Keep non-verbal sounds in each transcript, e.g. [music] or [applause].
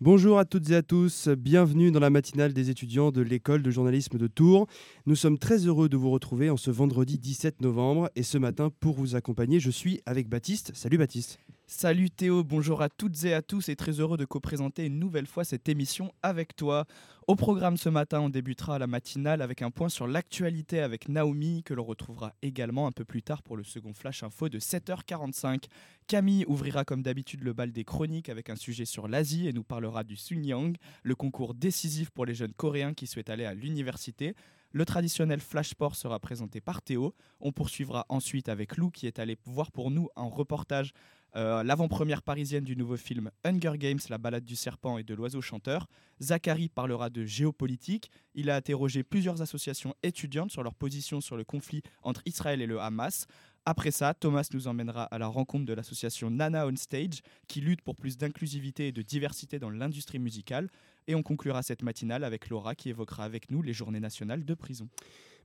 Bonjour à toutes et à tous, bienvenue dans la matinale des étudiants de l'école de journalisme de Tours. Nous sommes très heureux de vous retrouver en ce vendredi 17 novembre et ce matin pour vous accompagner, je suis avec Baptiste. Salut Baptiste. Salut Théo, bonjour à toutes et à tous et très heureux de co-présenter une nouvelle fois cette émission avec toi. Au programme ce matin, on débutera la matinale avec un point sur l'actualité avec Naomi que l'on retrouvera également un peu plus tard pour le second flash info de 7h45. Camille ouvrira comme d'habitude le bal des chroniques avec un sujet sur l'Asie et nous parlera du Sunyang, le concours décisif pour les jeunes coréens qui souhaitent aller à l'université. Le traditionnel flash sport sera présenté par Théo. On poursuivra ensuite avec Lou qui est allé voir pour nous un reportage euh, l'avant-première parisienne du nouveau film Hunger Games, la balade du serpent et de l'oiseau chanteur. Zachary parlera de géopolitique. Il a interrogé plusieurs associations étudiantes sur leur position sur le conflit entre Israël et le Hamas. Après ça, Thomas nous emmènera à la rencontre de l'association Nana On Stage, qui lutte pour plus d'inclusivité et de diversité dans l'industrie musicale. Et on conclura cette matinale avec Laura qui évoquera avec nous les journées nationales de prison.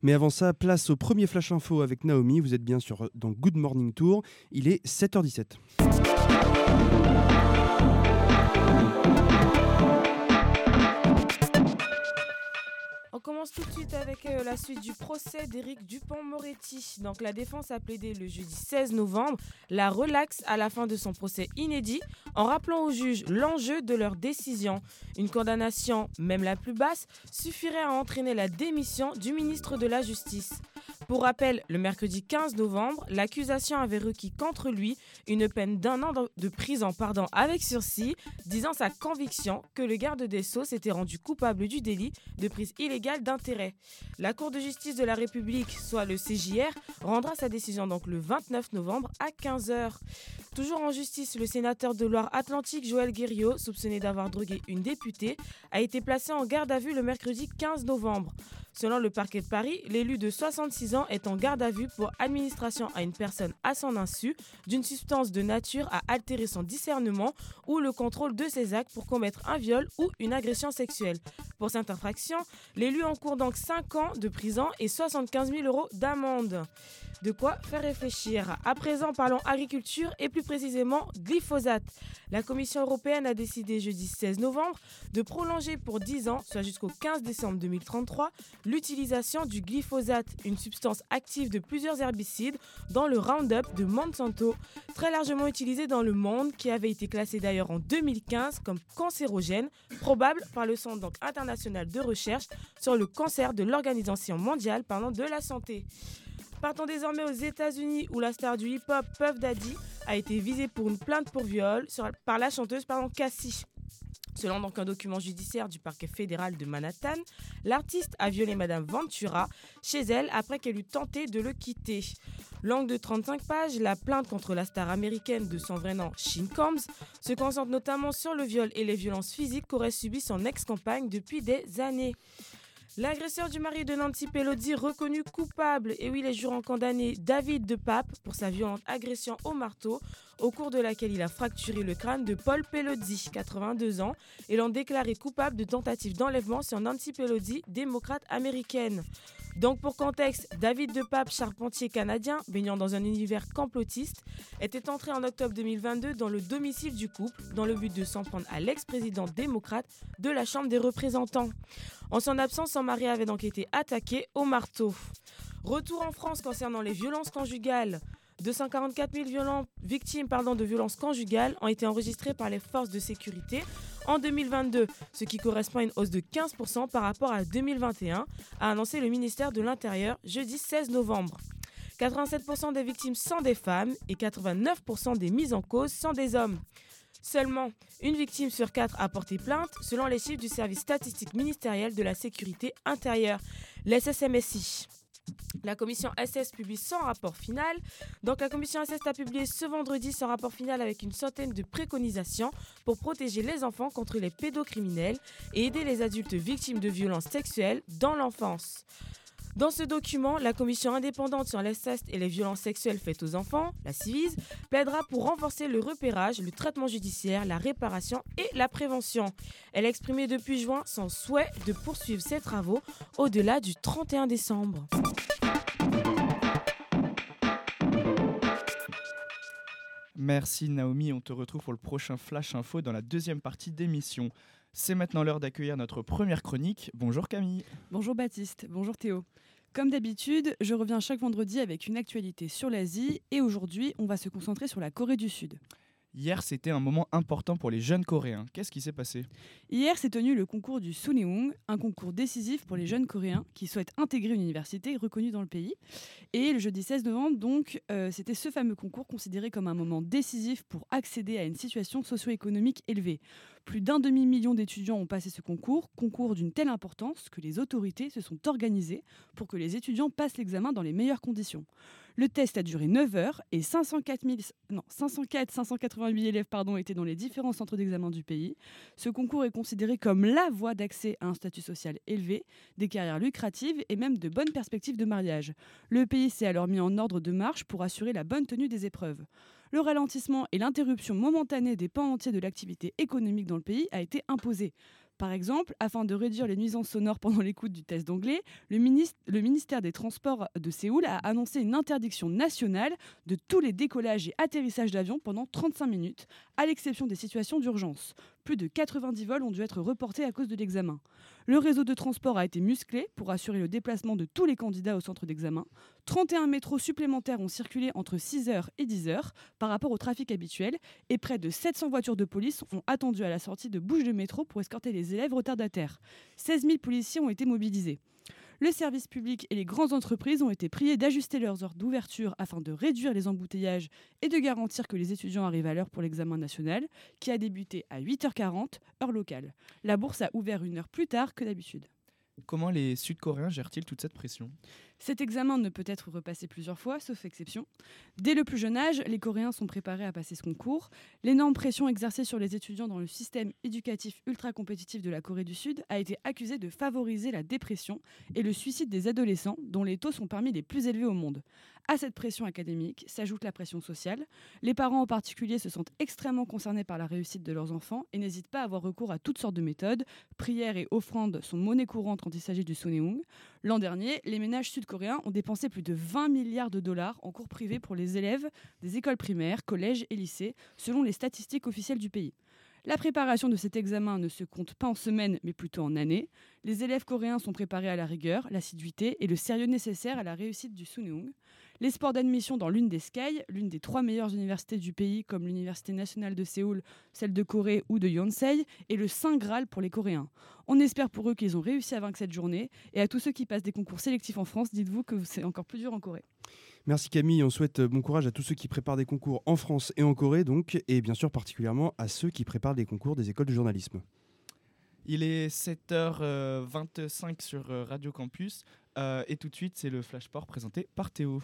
Mais avant ça, place au premier flash info avec Naomi. Vous êtes bien sûr dans Good Morning Tour. Il est 7h17. Commence tout de suite avec euh, la suite du procès d'Éric Dupont-Moretti. Donc la défense a plaidé le jeudi 16 novembre la relaxe à la fin de son procès inédit en rappelant aux juges l'enjeu de leur décision. Une condamnation, même la plus basse, suffirait à entraîner la démission du ministre de la Justice. Pour rappel, le mercredi 15 novembre, l'accusation avait requis contre lui une peine d'un an de prison pardon, avec sursis, disant sa conviction que le garde des Sceaux s'était rendu coupable du délit de prise illégale d'intérêt. La Cour de justice de la République, soit le CJR, rendra sa décision donc le 29 novembre à 15h. Toujours en justice, le sénateur de Loire-Atlantique Joël Guerriot, soupçonné d'avoir drogué une députée, a été placé en garde à vue le mercredi 15 novembre. Selon le parquet de Paris, l'élu de 66 est en garde à vue pour administration à une personne à son insu d'une substance de nature à altérer son discernement ou le contrôle de ses actes pour commettre un viol ou une agression sexuelle. Pour cette infraction, l'élu encourt donc 5 ans de prison et 75 000 euros d'amende. De quoi faire réfléchir. À présent, parlons agriculture et plus précisément glyphosate. La Commission européenne a décidé jeudi 16 novembre de prolonger pour 10 ans, soit jusqu'au 15 décembre 2033, l'utilisation du glyphosate, une substance active de plusieurs herbicides dans le Roundup de Monsanto, très largement utilisé dans le monde, qui avait été classé d'ailleurs en 2015 comme cancérogène, probable par le Centre international de recherche sur le cancer de l'Organisation mondiale de la santé. Partons désormais aux États-Unis où la star du hip-hop Puff Daddy a été visée pour une plainte pour viol par la chanteuse pardon, Cassie. Selon donc un document judiciaire du parquet fédéral de Manhattan, l'artiste a violé Madame Ventura chez elle après qu'elle eut tenté de le quitter. Longue de 35 pages, la plainte contre la star américaine de son vrai nom, Shin Combs, se concentre notamment sur le viol et les violences physiques qu'aurait subi son ex-compagne depuis des années. L'agresseur du mari de Nancy Pelosi reconnu coupable. Et oui, les jurants condamné David de Pape pour sa violente agression au marteau, au cours de laquelle il a fracturé le crâne de Paul Pelosi, 82 ans, et l'ont déclaré coupable de tentative d'enlèvement sur Nancy Pelosi, démocrate américaine. Donc pour contexte, David de Pape, charpentier canadien, baignant dans un univers complotiste, était entré en octobre 2022 dans le domicile du couple dans le but de s'en prendre à l'ex-président démocrate de la Chambre des représentants. En son absence, son avait donc été attaqué au marteau. Retour en France concernant les violences conjugales. 244 000 victimes de violences conjugales ont été enregistrées par les forces de sécurité en 2022, ce qui correspond à une hausse de 15% par rapport à 2021, a annoncé le ministère de l'Intérieur jeudi 16 novembre. 87% des victimes sont des femmes et 89% des mises en cause sont des hommes. Seulement, une victime sur quatre a porté plainte selon les chiffres du service statistique ministériel de la sécurité intérieure, l'SSMSI. La commission SS publie son rapport final. Donc la commission SS a publié ce vendredi son rapport final avec une centaine de préconisations pour protéger les enfants contre les pédocriminels et aider les adultes victimes de violences sexuelles dans l'enfance. Dans ce document, la commission indépendante sur l'inceste et les violences sexuelles faites aux enfants, la CIVIS, plaidera pour renforcer le repérage, le traitement judiciaire, la réparation et la prévention. Elle a exprimé depuis juin son souhait de poursuivre ses travaux au-delà du 31 décembre. Merci Naomi, on te retrouve pour le prochain Flash Info dans la deuxième partie d'émission. C'est maintenant l'heure d'accueillir notre première chronique. Bonjour Camille. Bonjour Baptiste, bonjour Théo. Comme d'habitude, je reviens chaque vendredi avec une actualité sur l'Asie et aujourd'hui, on va se concentrer sur la Corée du Sud. Hier, c'était un moment important pour les jeunes Coréens. Qu'est-ce qui s'est passé? Hier s'est tenu le concours du Suneung, un concours décisif pour les jeunes Coréens qui souhaitent intégrer une université reconnue dans le pays. Et le jeudi 16 novembre, donc, euh, c'était ce fameux concours considéré comme un moment décisif pour accéder à une situation socio-économique élevée. Plus d'un demi-million d'étudiants ont passé ce concours, concours d'une telle importance que les autorités se sont organisées pour que les étudiants passent l'examen dans les meilleures conditions. Le test a duré 9 heures et 504, 000 non, 504 588 élèves pardon, étaient dans les différents centres d'examen du pays. Ce concours est considéré comme la voie d'accès à un statut social élevé, des carrières lucratives et même de bonnes perspectives de mariage. Le pays s'est alors mis en ordre de marche pour assurer la bonne tenue des épreuves. Le ralentissement et l'interruption momentanée des pans entiers de l'activité économique dans le pays a été imposé. Par exemple, afin de réduire les nuisances sonores pendant l'écoute du test d'anglais, le, le, ministère des Transports de Séoul a annoncé une interdiction nationale de tous les décollages et atterrissages d'avions pendant 35 minutes, à l'exception des situations d'urgence. Plus de 90 vols ont dû être reportés à cause de l'examen. Le réseau de transport a été musclé pour assurer le déplacement de tous les candidats au centre d'examen. 31 métros supplémentaires ont circulé entre 6h et 10h par rapport au trafic habituel et près de 700 voitures de police ont attendu à la sortie de bouches de métro pour escorter les élèves retardataires. 16 000 policiers ont été mobilisés. Le service public et les grandes entreprises ont été priés d'ajuster leurs heures d'ouverture afin de réduire les embouteillages et de garantir que les étudiants arrivent à l'heure pour l'examen national, qui a débuté à 8h40, heure locale. La bourse a ouvert une heure plus tard que d'habitude. Comment les Sud-Coréens gèrent-ils toute cette pression? Cet examen ne peut être repassé plusieurs fois, sauf exception. Dès le plus jeune âge, les Coréens sont préparés à passer ce concours. L'énorme pression exercée sur les étudiants dans le système éducatif ultra compétitif de la Corée du Sud a été accusée de favoriser la dépression et le suicide des adolescents, dont les taux sont parmi les plus élevés au monde. À cette pression académique s'ajoute la pression sociale. Les parents en particulier se sentent extrêmement concernés par la réussite de leurs enfants et n'hésitent pas à avoir recours à toutes sortes de méthodes. Prières et offrandes sont monnaie courante quand il s'agit du Soneung. L'an dernier, les ménages sud-coréens ont dépensé plus de 20 milliards de dollars en cours privés pour les élèves des écoles primaires, collèges et lycées, selon les statistiques officielles du pays. La préparation de cet examen ne se compte pas en semaines, mais plutôt en années. Les élèves coréens sont préparés à la rigueur, l'assiduité et le sérieux nécessaire à la réussite du Suneung. Les sports d'admission dans l'une des SKY, l'une des trois meilleures universités du pays, comme l'Université nationale de Séoul, celle de Corée ou de Yonsei, est le Saint Graal pour les Coréens. On espère pour eux qu'ils ont réussi à vaincre cette journée. Et à tous ceux qui passent des concours sélectifs en France, dites-vous que c'est encore plus dur en Corée. Merci Camille, on souhaite bon courage à tous ceux qui préparent des concours en France et en Corée, donc, et bien sûr particulièrement à ceux qui préparent des concours des écoles de journalisme. Il est 7h25 sur euh, Radio Campus. Euh, et tout de suite, c'est le Flash Sport présenté par Théo.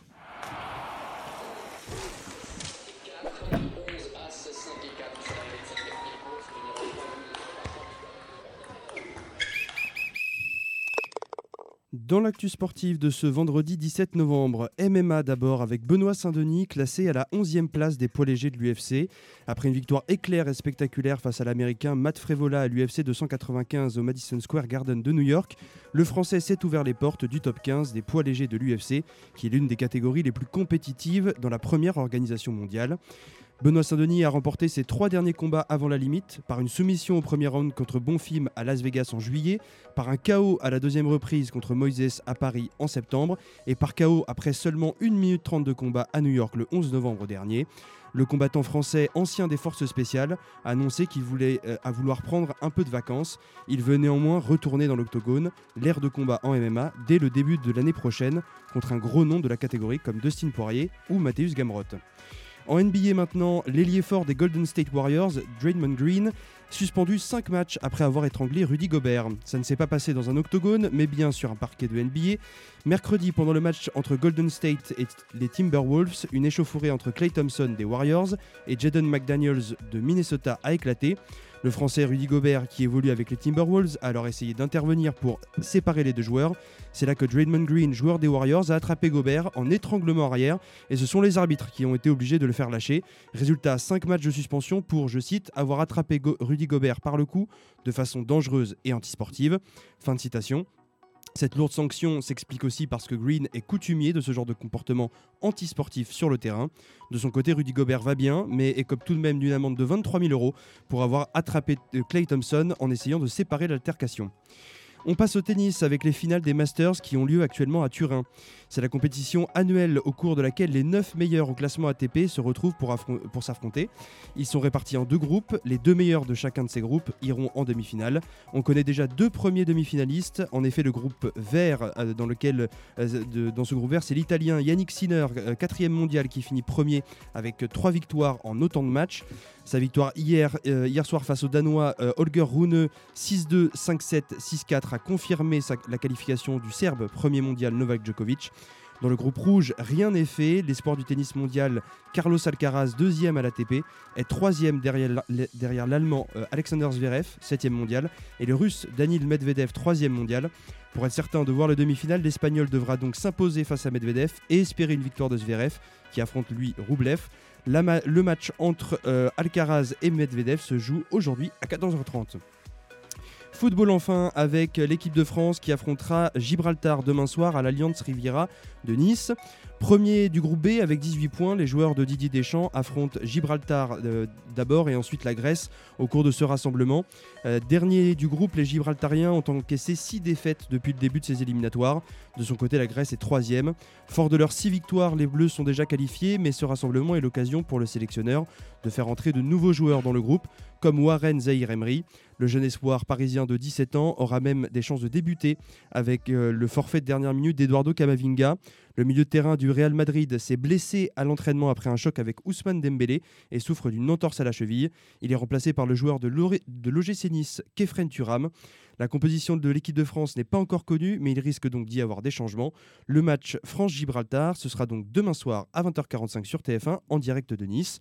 Dans l'actu sportive de ce vendredi 17 novembre, MMA d'abord avec Benoît Saint-Denis classé à la 11e place des poids légers de l'UFC. Après une victoire éclair et spectaculaire face à l'américain Matt Frevola à l'UFC 295 au Madison Square Garden de New York, le français s'est ouvert les portes du top 15 des poids légers de l'UFC, qui est l'une des catégories les plus compétitives dans la première organisation mondiale. Benoît Saint-Denis a remporté ses trois derniers combats avant la limite, par une soumission au premier round contre Bonfim à Las Vegas en juillet, par un KO à la deuxième reprise contre Moises à Paris en septembre, et par KO après seulement 1 minute 30 de combat à New York le 11 novembre dernier. Le combattant français, ancien des forces spéciales, a annoncé qu'il voulait euh, à vouloir prendre un peu de vacances. Il veut néanmoins retourner dans l'octogone, l'ère de combat en MMA, dès le début de l'année prochaine, contre un gros nom de la catégorie comme Dustin Poirier ou Matthäus Gamrot. En NBA maintenant, l'ailier fort des Golden State Warriors, Draymond Green, suspendu 5 matchs après avoir étranglé Rudy Gobert. Ça ne s'est pas passé dans un octogone, mais bien sur un parquet de NBA. Mercredi, pendant le match entre Golden State et les Timberwolves, une échauffourée entre Clay Thompson des Warriors et Jaden McDaniels de Minnesota a éclaté. Le français Rudy Gobert, qui évolue avec les Timberwolves, a alors essayé d'intervenir pour séparer les deux joueurs. C'est là que Draymond Green, joueur des Warriors, a attrapé Gobert en étranglement arrière et ce sont les arbitres qui ont été obligés de le faire lâcher. Résultat 5 matchs de suspension pour, je cite, avoir attrapé Rudy Gobert par le cou de façon dangereuse et antisportive. Fin de citation. Cette lourde sanction s'explique aussi parce que Green est coutumier de ce genre de comportement antisportif sur le terrain. De son côté, Rudy Gobert va bien, mais écope tout de même d'une amende de 23 000 euros pour avoir attrapé Clay Thompson en essayant de séparer l'altercation. On passe au tennis avec les finales des Masters qui ont lieu actuellement à Turin. C'est la compétition annuelle au cours de laquelle les 9 meilleurs au classement ATP se retrouvent pour, s'affronter. Ils sont répartis en deux groupes. Les deux meilleurs de chacun de ces groupes iront en demi-finale. On connaît déjà deux premiers demi-finalistes. En effet, le groupe vert, euh, dans, lequel, euh, ce groupe vert, c'est l'Italien Yannick Sinner, euh, quatrième mondial, qui finit premier avec trois victoires en autant de matchs. Sa victoire hier, hier soir face au Danois Holger Rune 6-2, 5-7, 6-4 a confirmé la qualification du Serbe premier mondial Novak Djokovic. Dans le groupe rouge, rien n'est fait. L'espoir du tennis mondial, Carlos Alcaraz, deuxième à l'ATP, est troisième derrière l'Allemand euh, Alexander Zverev, septième mondial, et le Russe Danil Medvedev, troisième mondial. Pour être certain de voir le demi-finale, l'Espagnol devra donc s'imposer face à Medvedev et espérer une victoire de Zverev, qui affronte lui Roublev. le match entre euh, Alcaraz et Medvedev se joue aujourd'hui à 14h30. Football enfin avec l'équipe de France qui affrontera Gibraltar demain soir à l'Alliance Riviera de Nice. Premier du groupe B avec 18 points, les joueurs de Didier Deschamps affrontent Gibraltar euh, d'abord et ensuite la Grèce au cours de ce rassemblement. Euh, dernier du groupe, les Gibraltariens ont encaissé 6 défaites depuis le début de ces éliminatoires. De son côté, la Grèce est troisième. Fort de leurs 6 victoires, les Bleus sont déjà qualifiés, mais ce rassemblement est l'occasion pour le sélectionneur de faire entrer de nouveaux joueurs dans le groupe, comme Warren Zahir Emery. Le jeune espoir parisien de 17 ans aura même des chances de débuter avec euh, le forfait de dernière minute d'Eduardo Camavinga. Le milieu de terrain du Real Madrid s'est blessé à l'entraînement après un choc avec Ousmane Dembélé et souffre d'une entorse à la cheville. Il est remplacé par le joueur de l'OGC Nice, Kefren Turam. La composition de l'équipe de France n'est pas encore connue, mais il risque donc d'y avoir des changements. Le match France-Gibraltar, ce sera donc demain soir à 20h45 sur TF1 en direct de Nice.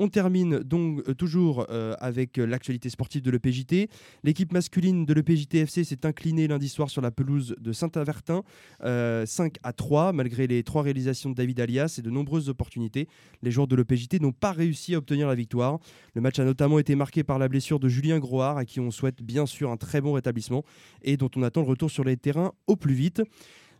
On termine donc euh, toujours euh, avec l'actualité sportive de l'EPJT. L'équipe masculine de l'EPJT FC s'est inclinée lundi soir sur la pelouse de Saint-Avertin, 5 euh, à 3, malgré les trois réalisations de David Alias et de nombreuses opportunités. Les joueurs de l'EPJT n'ont pas réussi à obtenir la victoire. Le match a notamment été marqué par la blessure de Julien Groard, à qui on souhaite bien sûr un très bon rétablissement et dont on attend le retour sur les terrains au plus vite.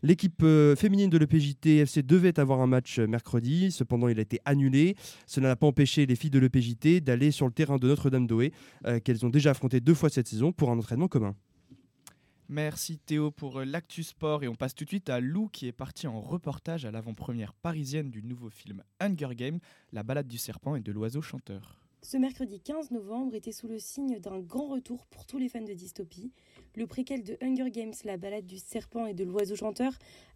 L'équipe euh, féminine de l'EPJT FC devait avoir un match euh, mercredi, cependant il a été annulé. Cela n'a pas empêché les filles de l'EPJT d'aller sur le terrain de Notre-Dame-d'Oé, euh, qu'elles ont déjà affronté deux fois cette saison pour un entraînement commun. Merci Théo pour l'actu sport et on passe tout de suite à Lou qui est parti en reportage à l'avant-première parisienne du nouveau film Hunger Games, la balade du serpent et de l'oiseau chanteur. Ce mercredi 15 novembre était sous le signe d'un grand retour pour tous les fans de dystopie, le préquel de Hunger Games, la balade du serpent et de l'oiseau chanteur,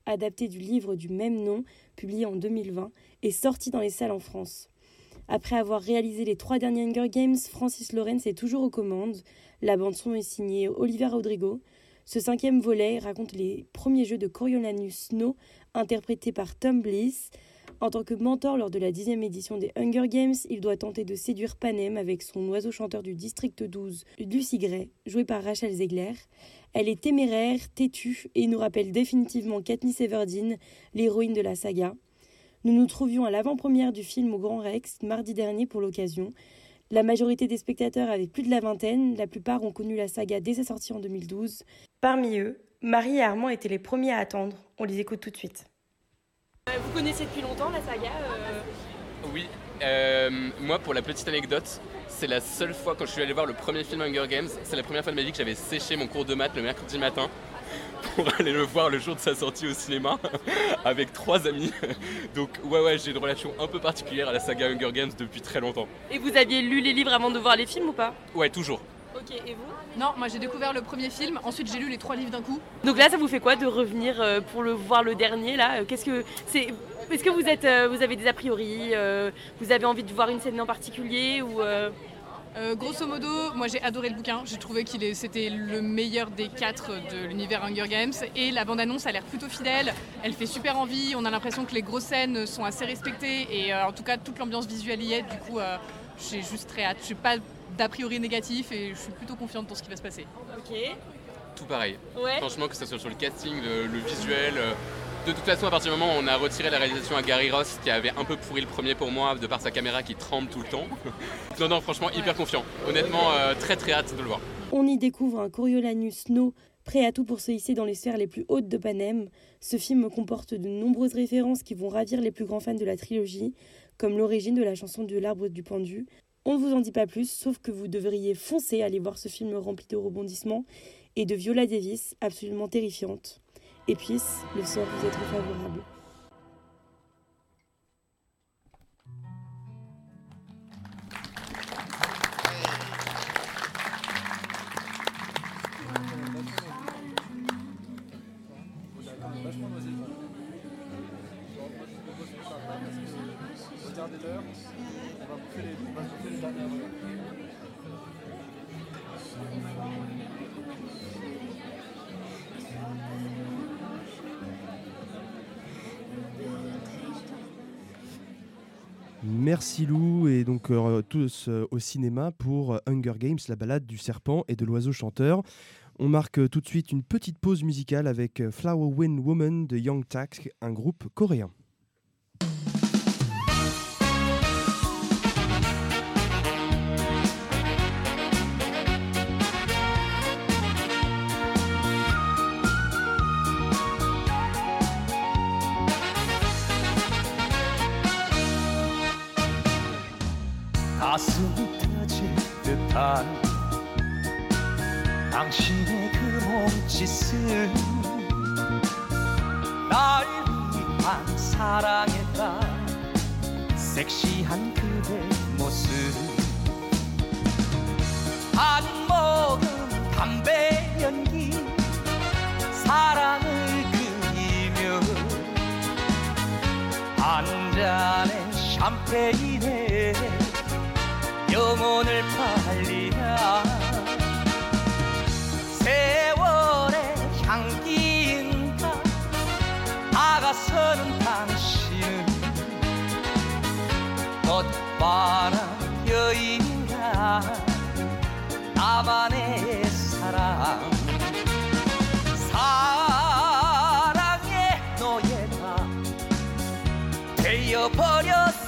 adapté du livre du même nom, publié en 2020, est sorti dans les salles en France. Après avoir réalisé les trois derniers Hunger Games, Francis Lawrence est toujours aux commandes. La bande-son est signée Oliver Rodrigo. Ce cinquième volet raconte les premiers jeux de Coriolanus Snow, interprétés par Tom Bliss. En tant que mentor lors de la dixième édition des Hunger Games, il doit tenter de séduire Panem avec son oiseau chanteur du district 12, Lucy Gray, jouée par Rachel Zegler. Elle est téméraire, têtue et nous rappelle définitivement Katniss Everdeen, l'héroïne de la saga. Nous nous trouvions à l'avant-première du film au Grand Rex mardi dernier pour l'occasion. La majorité des spectateurs avaient plus de la vingtaine, la plupart ont connu la saga dès sa sortie en 2012. Parmi eux, Marie et Armand étaient les premiers à attendre. On les écoute tout de suite. Euh, vous connaissez depuis longtemps la saga euh Oui, euh, moi pour la petite anecdote, c'est la seule fois quand je suis allé voir le premier film Hunger Games, c'est la première fois de ma vie que j'avais séché mon cours de maths le mercredi matin pour [laughs] aller le voir le jour de sa sortie au cinéma [laughs] avec trois amis. Donc ouais ouais j'ai une relation un peu particulière à la saga Hunger Games depuis très longtemps. Et vous aviez lu les livres avant de voir les films ou pas? Ouais toujours. Ok, et vous Non, moi j'ai découvert le premier film, ensuite j'ai lu les trois livres d'un coup. Donc là, ça vous fait quoi de revenir euh, pour le voir le dernier là? Qu'est-ce que c'est Est-ce que vous êtes, euh, vous avez des a priori euh, Vous avez envie de voir une scène en particulier ou Euh, grosso modo, moi j'ai adoré le bouquin. J'ai trouvé qu'il est- c'était le meilleur des quatre de l'univers Hunger Games. Et la bande-annonce a l'air plutôt fidèle. Elle fait super envie. On a l'impression que les grosses scènes sont assez respectées. Et euh, en tout cas, toute l'ambiance visuelle y est. Du coup, euh, j'ai juste très hâte. Je pas d'a priori négatif et je suis plutôt confiante pour ce qui va se passer. Ok. Tout pareil. Ouais. Franchement, que ce soit sur le casting, le, le visuel. euh, De toute façon, à partir du moment où on a retiré la réalisation à Gary Ross, qui avait un peu pourri le premier pour moi, de par sa caméra qui tremble tout le temps. [laughs] non, non, franchement, hyper confiant. Honnêtement, euh, très très hâte de le voir. On y découvre un Coriolanus No prêt à tout pour se hisser dans les sphères les plus hautes de Panem. Ce film comporte de nombreuses références qui vont ravir les plus grands fans de la trilogie, comme l'origine de la chanson de l'arbre du pendu. On ne vous en dit pas plus, sauf que vous devriez foncer aller voir ce film rempli de rebondissements et de Viola Davis absolument terrifiante. Et puisse le sort vous être favorable. Merci Lou et donc euh, tous euh, au cinéma pour euh, Hunger Games, la balade du serpent et de l'oiseau chanteur. On marque tout de suite une petite pause musicale avec Flower Wind Woman de Young Tak, un groupe coréen. 가슴 터질 듯한 당신의 그 몸짓은 날 위한 사랑했다 섹시한 그대 모습. 한 모금 담배 연기 사랑을 그리며 한 잔의 샴페인에 영혼을 팔리라. 세월의 향기인가? 다가서는 당신은 꽃바람 여인가 나만의 사랑. 사랑의 노예가 되어버렸어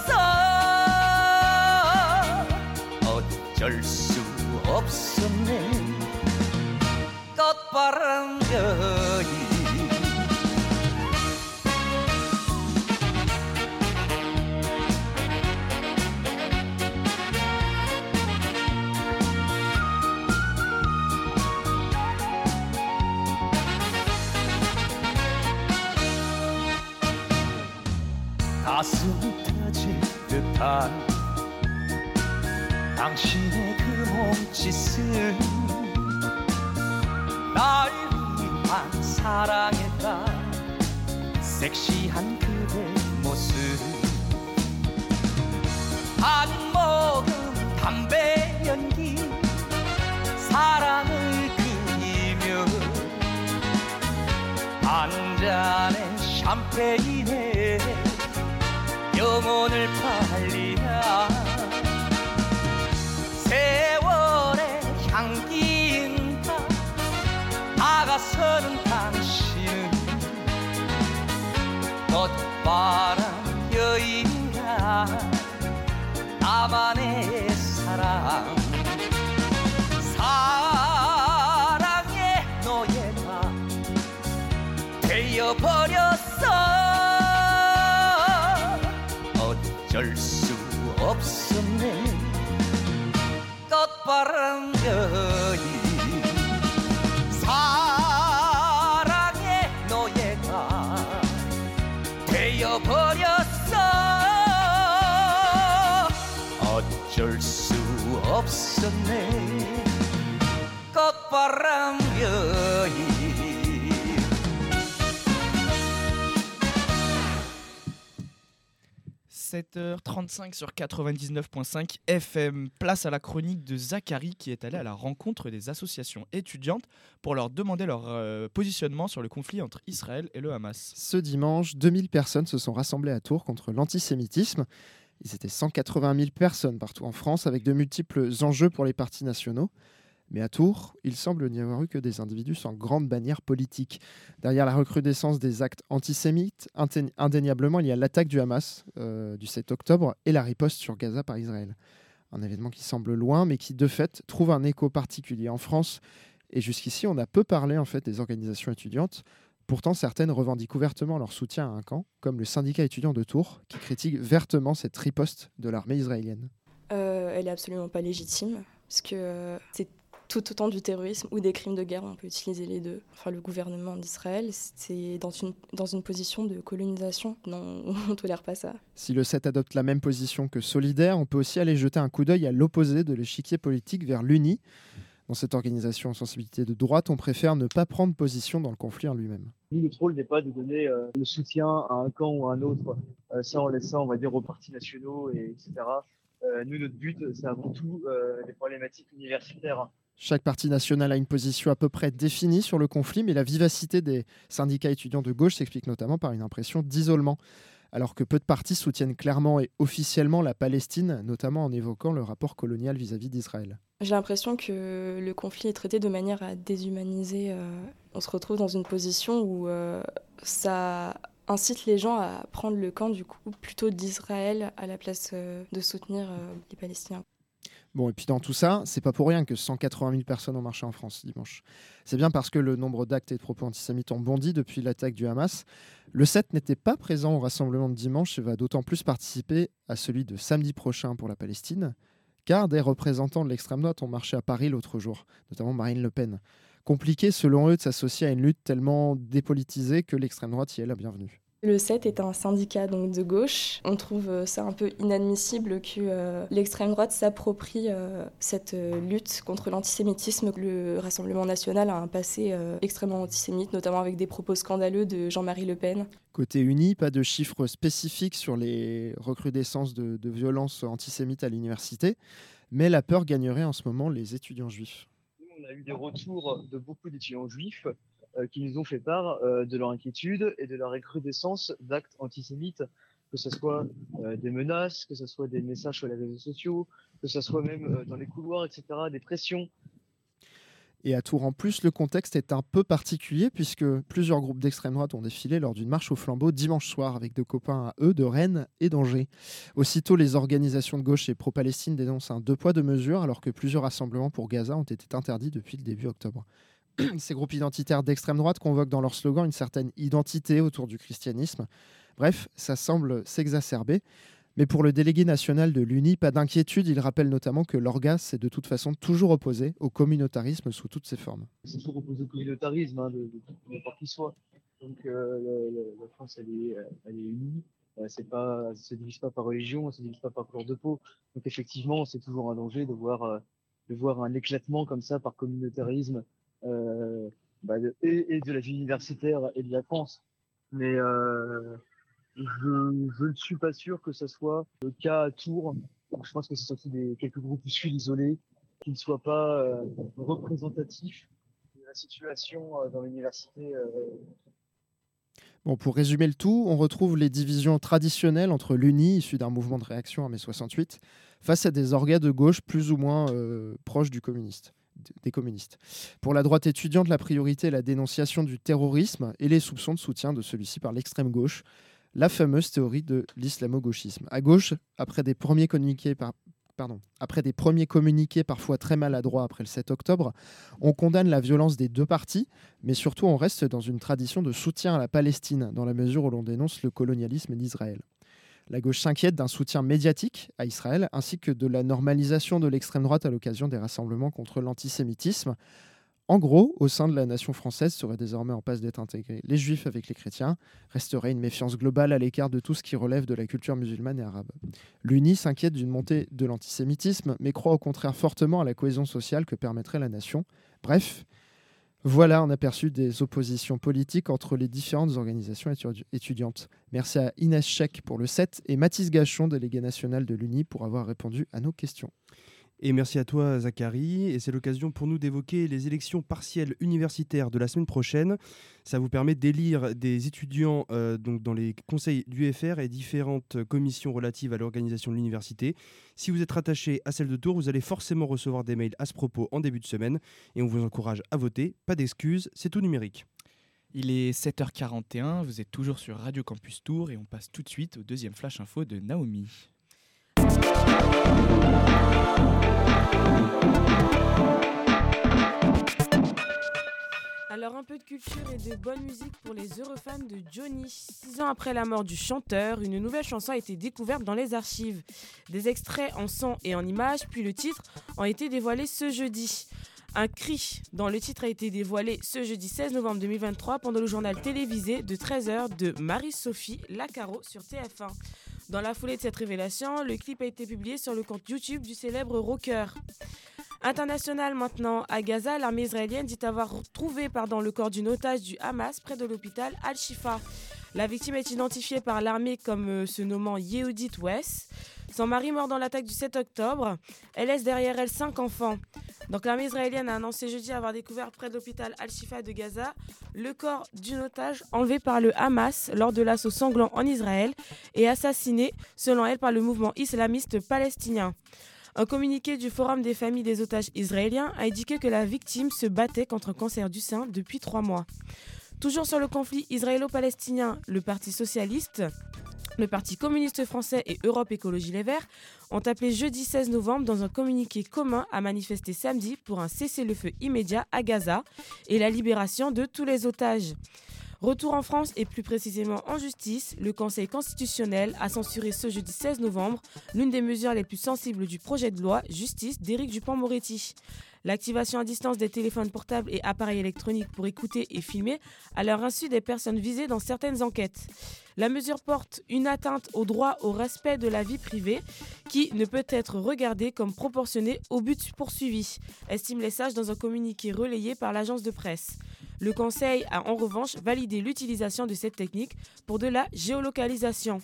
여인 가슴 터질 듯한 당신의 섹시한 그대 모습. 한 모금 담배 연기. 사랑을 그리며. 한 잔의 샴페인에 영혼을 팔리 바람 여인가 나만의 사랑. 사랑의 노예가 되어버렸어. 어쩔 수 없었네. 꽃바람 Čelsu obsne kot param joi. h 35 sur 99.5 FM. Place à la chronique de Zachary qui est allé à la rencontre des associations étudiantes pour leur demander leur euh, positionnement sur le conflit entre Israël et le Hamas. Ce dimanche, 2000 personnes se sont rassemblées à Tours contre l'antisémitisme. Ils étaient 180 000 personnes partout en France avec de multiples enjeux pour les partis nationaux. Mais à Tours, il semble n'y avoir eu que des individus sans grande bannière politique. Derrière la recrudescence des actes antisémites, indé- indéniablement, il y a l'attaque du Hamas euh, du 7 octobre et la riposte sur Gaza par Israël. Un événement qui semble loin, mais qui de fait trouve un écho particulier en France. Et jusqu'ici, on a peu parlé en fait des organisations étudiantes. Pourtant, certaines revendiquent ouvertement leur soutien à un camp, comme le syndicat étudiant de Tours, qui critique vertement cette riposte de l'armée israélienne. Euh, elle est absolument pas légitime, parce que euh, c'est tout autant du terrorisme ou des crimes de guerre, on peut utiliser les deux. Enfin, le gouvernement d'Israël, c'est dans une, dans une position de colonisation. Non, [laughs] on ne tolère pas ça. Si le 7 adopte la même position que Solidaire, on peut aussi aller jeter un coup d'œil à l'opposé de l'échiquier politique vers l'UNI. Dans cette organisation en sensibilité de droite, on préfère ne pas prendre position dans le conflit en lui-même. Nous, notre rôle n'est pas de donner euh, le soutien à un camp ou à un autre, euh, ça en laissant, on va dire, aux partis nationaux, et, etc. Euh, nous, notre but, c'est avant tout euh, les problématiques universitaires. Chaque parti national a une position à peu près définie sur le conflit, mais la vivacité des syndicats étudiants de gauche s'explique notamment par une impression d'isolement. Alors que peu de partis soutiennent clairement et officiellement la Palestine, notamment en évoquant le rapport colonial vis-à-vis d'Israël. J'ai l'impression que le conflit est traité de manière à déshumaniser. euh, on se retrouve dans une position où euh, ça incite les gens à prendre le camp du coup plutôt d'Israël à la place euh, de soutenir les Palestiniens. Bon, et puis dans tout ça, c'est pas pour rien que 180 000 personnes ont marché en France dimanche. C'est bien parce que le nombre d'actes et de propos antisémites ont bondi depuis l'attaque du Hamas. Le 7 n'était pas présent au rassemblement de dimanche et va d'autant plus participer à celui de samedi prochain pour la Palestine, car des représentants de l'extrême droite ont marché à Paris l'autre jour, notamment Marine Le Pen. Compliqué selon eux de s'associer à une lutte tellement dépolitisée que l'extrême droite y est la bienvenue. Le 7 est un syndicat donc de gauche. On trouve euh, ça un peu inadmissible que euh, l'extrême droite s'approprie euh, cette euh, lutte contre l'antisémitisme. Le Rassemblement national a un passé euh, extrêmement antisémite, notamment avec des propos scandaleux de Jean-Marie Le Pen. Côté uni, pas de chiffres spécifiques sur les recrudescences de, de violences antisémites à l'université, mais la peur gagnerait en ce moment les étudiants juifs. Nous, on a eu des retours de beaucoup d'étudiants juifs qui nous ont fait part euh, de leur inquiétude et de leur recrudescence d'actes antisémites, que ce soit euh, des menaces, que ce soit des messages sur les réseaux sociaux, que ce soit même euh, dans les couloirs, etc., des pressions. Et à Tours en plus, le contexte est un peu particulier puisque plusieurs groupes d'extrême droite ont défilé lors d'une marche au flambeau dimanche soir avec deux copains à eux de Rennes et d'Angers. Aussitôt, les organisations de gauche et pro-Palestine dénoncent un deux poids deux mesures alors que plusieurs rassemblements pour Gaza ont été interdits depuis le début octobre. [clears throat] Ces groupes identitaires d'extrême droite convoquent dans leur slogan une certaine identité autour du christianisme. Bref, ça semble s'exacerber. Mais pour le délégué national de l'UNI, pas d'inquiétude. Il rappelle notamment que l'orga s'est de toute façon toujours opposé au communautarisme sous toutes ses formes. C'est toujours opposé au communautarisme, hein, de, de, de qui soit. Donc euh, la France, elle est, euh, elle est unie. Euh, c'est pas, elle se divise pas par religion, elle se divise pas par couleur de peau. Donc effectivement, c'est toujours un danger de voir, euh, de voir un éclatement comme ça par communautarisme euh, bah, et, de la vie universitaire et de la France. Mais euh, je, ne suis pas sûr que ce soit le cas à Tours. Je pense que c'est surtout des quelques groupuscules isolés qui ne soient pas euh, représentatifs de la situation dans l'université. Bon, pour résumer le tout, on retrouve les divisions traditionnelles entre l'UNI, issu d'un mouvement de réaction à mai 68, face à des orgas de gauche plus ou moins proches du communiste, des communistes. Pour la droite étudiante, la priorité est la dénonciation du terrorisme et les soupçons de soutien de celui-ci par l'extrême gauche, la fameuse théorie de l'islamo-gauchisme. À gauche, après des premiers communiqués. Après des premiers communiqués parfois très maladroits après le 7 octobre, on condamne la violence des deux parties, mais surtout on reste dans une tradition de soutien à la Palestine, dans la mesure où l'on dénonce le colonialisme d'Israël. La gauche s'inquiète d'un soutien médiatique à Israël, ainsi que de la normalisation de l'extrême droite à l'occasion des rassemblements contre l'antisémitisme. En gros, au sein de la nation française serait désormais en passe d'être intégrés les juifs avec les chrétiens, resterait une méfiance globale à l'écart de tout ce qui relève de la culture musulmane et arabe. L'UNI s'inquiète d'une montée de l'antisémitisme, mais croit au contraire fortement à la cohésion sociale que permettrait la nation. Bref, Voilà un aperçu des oppositions politiques entre les différentes organisations étudi- étudiantes. Merci à Inès Chek pour le 7 et Mathis Gachon, délégué national de l'UNI, pour avoir répondu à nos questions. Et merci à toi, Zachary. Et c'est l'occasion pour nous d'évoquer les élections partielles universitaires de la semaine prochaine. Ça vous permet d'élire des étudiants euh, donc dans les conseils du FR et différentes commissions relatives à l'organisation de l'université. Si vous êtes rattaché à celle de Tours, vous allez forcément recevoir des mails à ce propos en début de semaine. Et on vous encourage à voter. Pas d'excuses, c'est tout numérique. Il est 7h41, vous êtes toujours sur Radio Campus Tour et on passe tout de suite au deuxième flash info de Naomi. Alors un peu de culture et de bonne musique pour les heureux fans de Johnny. Six ans après la mort du chanteur, une nouvelle chanson a été découverte dans les archives. Des extraits en son et en images, puis le titre, ont été dévoilés ce jeudi. Un cri dans le titre a été dévoilé ce jeudi 16 novembre 2023 pendant le journal télévisé de 13h de Marie-Sophie Lacaro sur TF1. Dans la foulée de cette révélation, le clip a été publié sur le compte YouTube du célèbre rocker. International maintenant, à Gaza, l'armée israélienne dit avoir trouvé pardon, le corps d'une otage du Hamas près de l'hôpital Al-Shifa. La victime est identifiée par l'armée comme euh, se nommant Yehudit West. Son mari mort dans l'attaque du 7 octobre. Elle laisse derrière elle cinq enfants. Donc l'armée israélienne a annoncé jeudi avoir découvert près de l'hôpital Al-Shifa de Gaza le corps d'une otage enlevée par le Hamas lors de l'assaut sanglant en Israël et assassiné, selon elle, par le mouvement islamiste palestinien. Un communiqué du Forum des familles des otages israéliens a indiqué que la victime se battait contre un cancer du sein depuis trois mois. Toujours sur le conflit israélo-palestinien, le Parti socialiste, le Parti communiste français et Europe Écologie Les Verts ont appelé jeudi 16 novembre dans un communiqué commun à manifester samedi pour un cessez-le-feu immédiat à Gaza et la libération de tous les otages. Retour en France et plus précisément en justice, le Conseil constitutionnel a censuré ce jeudi 16 novembre l'une des mesures les plus sensibles du projet de loi justice d'Éric Dupont-Moretti. L'activation à distance des téléphones portables et appareils électroniques pour écouter et filmer à leur insu des personnes visées dans certaines enquêtes. La mesure porte une atteinte au droit au respect de la vie privée qui ne peut être regardée comme proportionnée au but poursuivi, estiment les sages dans un communiqué relayé par l'agence de presse. Le Conseil a en revanche validé l'utilisation de cette technique pour de la géolocalisation.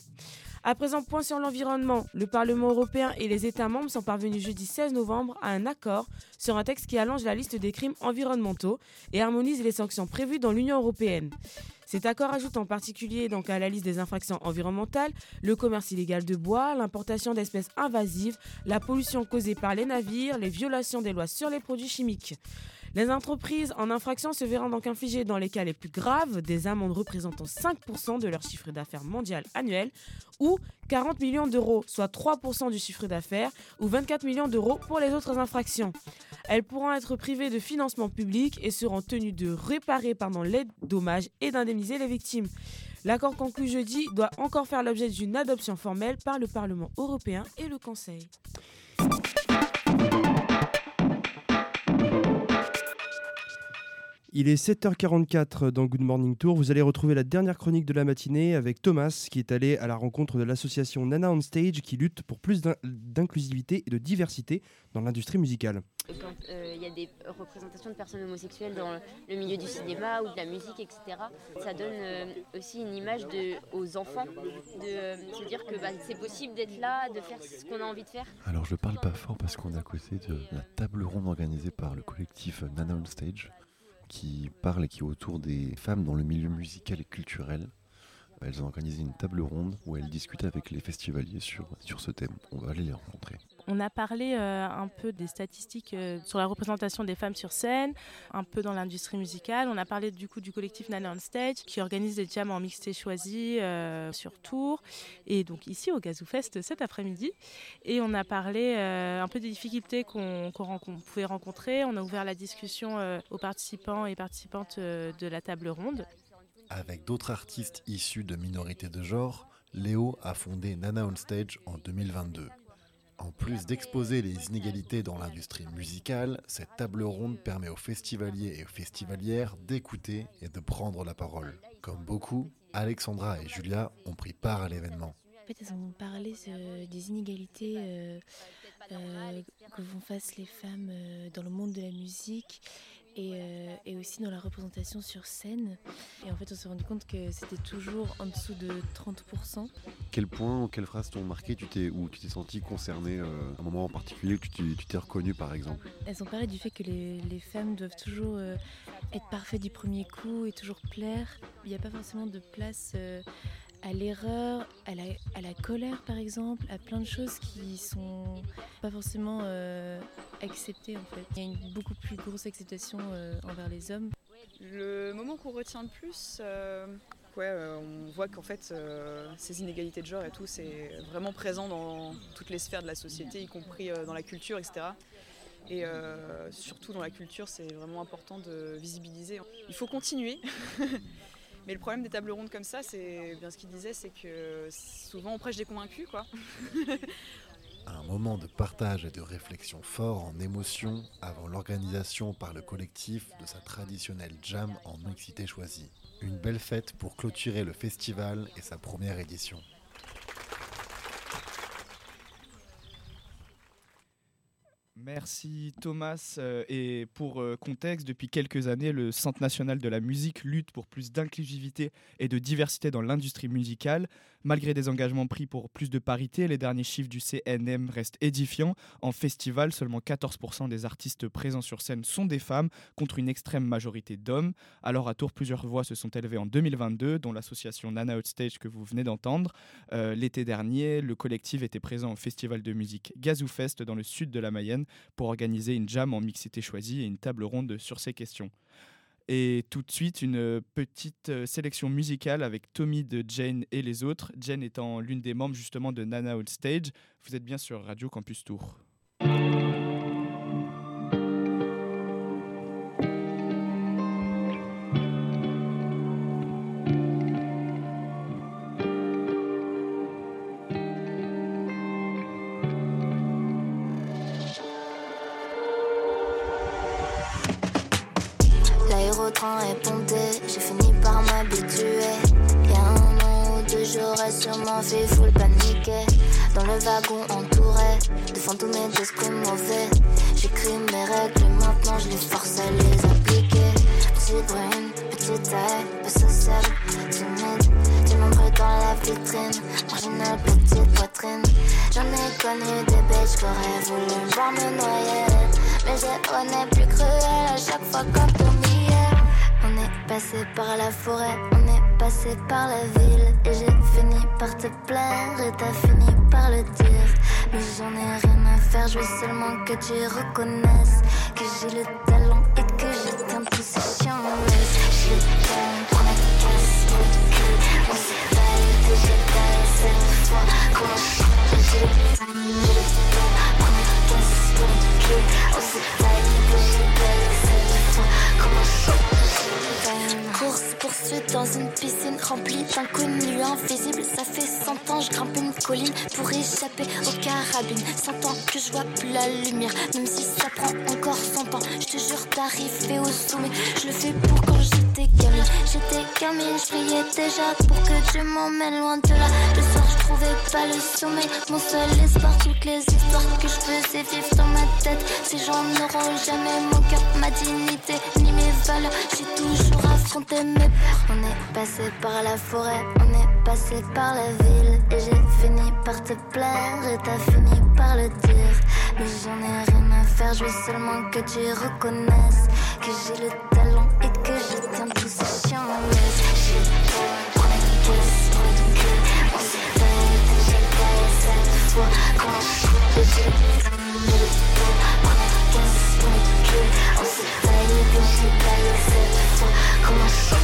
À présent, point sur l'environnement. Le Parlement européen et les États membres sont parvenus jeudi 16 novembre à un accord sur un texte qui allonge la liste des crimes environnementaux et harmonise les sanctions prévues dans l'Union européenne. Cet accord ajoute en particulier donc à la liste des infractions environnementales le commerce illégal de bois, l'importation d'espèces invasives, la pollution causée par les navires, les violations des lois sur les produits chimiques. Les entreprises en infraction se verront donc infliger dans les cas les plus graves des amendes représentant 5% de leur chiffre d'affaires mondial annuel ou 40 millions d'euros, soit 3% du chiffre d'affaires ou 24 millions d'euros pour les autres infractions. Elles pourront être privées de financement public et seront tenues de réparer pardon, les dommages et d'indemniser les victimes. L'accord conclu jeudi doit encore faire l'objet d'une adoption formelle par le Parlement européen et le Conseil. Il est 7h44 dans Good Morning Tour. Vous allez retrouver la dernière chronique de la matinée avec Thomas qui est allé à la rencontre de l'association Nana on Stage qui lutte pour plus d'in- d'inclusivité et de diversité dans l'industrie musicale. Quand euh, il y a des représentations de personnes homosexuelles dans le milieu du cinéma ou de la musique, etc., ça donne euh, aussi une image de, aux enfants de euh, se dire que bah, c'est possible d'être là, de faire ce qu'on a envie de faire. Alors je parle pas fort parce qu'on est à côté de la table ronde organisée par le collectif Nana on Stage qui parle et qui est autour des femmes dans le milieu musical et culturel. Elles ont organisé une table ronde où elles discutent avec les festivaliers sur, sur ce thème. On va aller les rencontrer. On a parlé euh, un peu des statistiques euh, sur la représentation des femmes sur scène, un peu dans l'industrie musicale. On a parlé du coup du collectif Nana on Stage qui organise des jams en mixté choisi euh, sur Tours et donc ici au Gazoo Fest cet après-midi. Et on a parlé un peu des difficultés qu'on pouvait rencontrer. On a ouvert la discussion aux participants et participantes de la table ronde. Avec d'autres artistes issus de minorités de genre, Léo a fondé Nana on Stage en 2022. En plus d'exposer les inégalités dans l'industrie musicale, cette table ronde permet aux festivaliers et aux festivalières d'écouter et de prendre la parole. Comme beaucoup, Alexandra et Julia ont pris part à l'événement. En fait, elles ont parlé des inégalités euh, euh, que font face les femmes euh, dans le monde de la musique et, euh, et aussi dans la représentation sur scène. Et en fait, on s'est rendu compte que c'était toujours en dessous de 30%. Quel point ou quelle phrase t'ont marqué tu t'es, ou tu t'es senti concerné euh, à un moment en particulier que tu t'es, reconnu par exemple? Elles ont parlé du fait que les, les femmes doivent toujours euh, être parfaites du premier coup et toujours plaire. Il n'y a pas forcément de place euh, à l'erreur, à la, colère par exemple, à plein de choses qui sont pas forcément euh, acceptées en fait. Il y a une beaucoup plus grosse acceptation euh, envers les hommes. Le moment qu'on retient le plus, euh, ouais, on voit qu'en fait, ces inégalités de genre et tout, c'est vraiment présent dans toutes les sphères de la société, y compris dans la culture, etc. Et surtout dans la culture, c'est vraiment important de visibiliser. Il faut continuer. [laughs] Mais le problème des tables rondes comme ça, c'est bien ce qu'il disait, c'est que souvent on prêche des convaincus, quoi. [laughs] Un moment de partage et de réflexion fort en émotion avant l'organisation par le collectif de sa traditionnelle jam en mixité choisie. Une belle fête pour clôturer le festival et sa première édition. Merci Thomas. Euh, et pour euh, contexte, depuis quelques années, le Centre national de la musique lutte pour plus d'inclusivité et de diversité dans l'industrie musicale. Malgré des engagements pris pour plus de parité, les derniers chiffres du CNM restent édifiants. En festival, seulement 14% des artistes présents sur scène sont des femmes, contre une extrême majorité d'hommes. Alors à Tours, plusieurs voix se sont élevées en 2022, dont l'association Nana Outstage que vous venez d'entendre. Euh, L'été dernier, le collectif était présent au festival de musique Gazou Fest dans le sud de la Mayenne pour organiser une jam en mixité choisie et une table ronde sur ces questions. Et tout de suite, une petite euh, sélection musicale avec Tommy de Jane et les autres. Jane étant l'une des membres justement de Nana Old Stage. Vous êtes bien sur Radio Campus Tour. Fait full paniquer. Dans le wagon entouré de fantômes et d'esprits mauvais. J'écris mes règles maintenant je les force à les appliquer. Petite brune, petite taille, peu sociable, timide. Du nombre dans la vitrine, marginal, petite poitrine. J'en ai connu des bêtes, j'aurais voulu voir me noyer. Mais j'ai on plus cruel à chaque fois quand on y est. On est passé par la forêt, passé par la ville. Et j'ai fini par te plaire et t'as fini par le dire. Mais j'en ai rien à faire, je veux seulement que tu reconnaisses que j'ai le talent et que je tiens tous ces chiens en laisse. Je t'aime, prends la casse, trop de cul. On s'est taillé, déjà taillé cette fois. Comment je j'ai le j'ai le temps. Poursuite dans une piscine remplie d'inconnus invisibles. Ça fait 100 ans, je grimpe une colline pour échapper aux carabines. 100 ans que je vois plus la lumière, même si ça prend encore 100 ans. Je te jure d'arriver au sommet. Je le fais pour quand j'étais gamine. J'étais gamine, je priais déjà pour que Dieu m'emmène loin de là. Le soir, je trouvais pas le sommeil. Mon seul espoir, toutes les histoires que je faisais vivre dans ma tête. Ces gens n'auront jamais mon cœur, ma dignité, J'ai toujours affronté mes peurs. On est passé par la forêt, on est passé par la ville. Et j'ai fini par te plaire et t'as fini par le dire. Mais j'en ai rien à faire, je veux seulement que tu reconnaisses que j'ai le talent et que je tiens tous ces chiens. J'ai. Comment je Commercial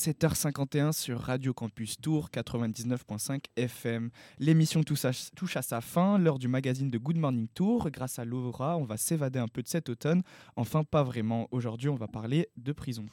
7h51 sur Radio Campus Tour 99.5 FM. L'émission touche à, sa fin, l'heure du magazine de Good Morning Tour. Grâce à Laura, on va s'évader un peu de cet automne. Enfin, pas vraiment. Aujourd'hui, on va parler de prison.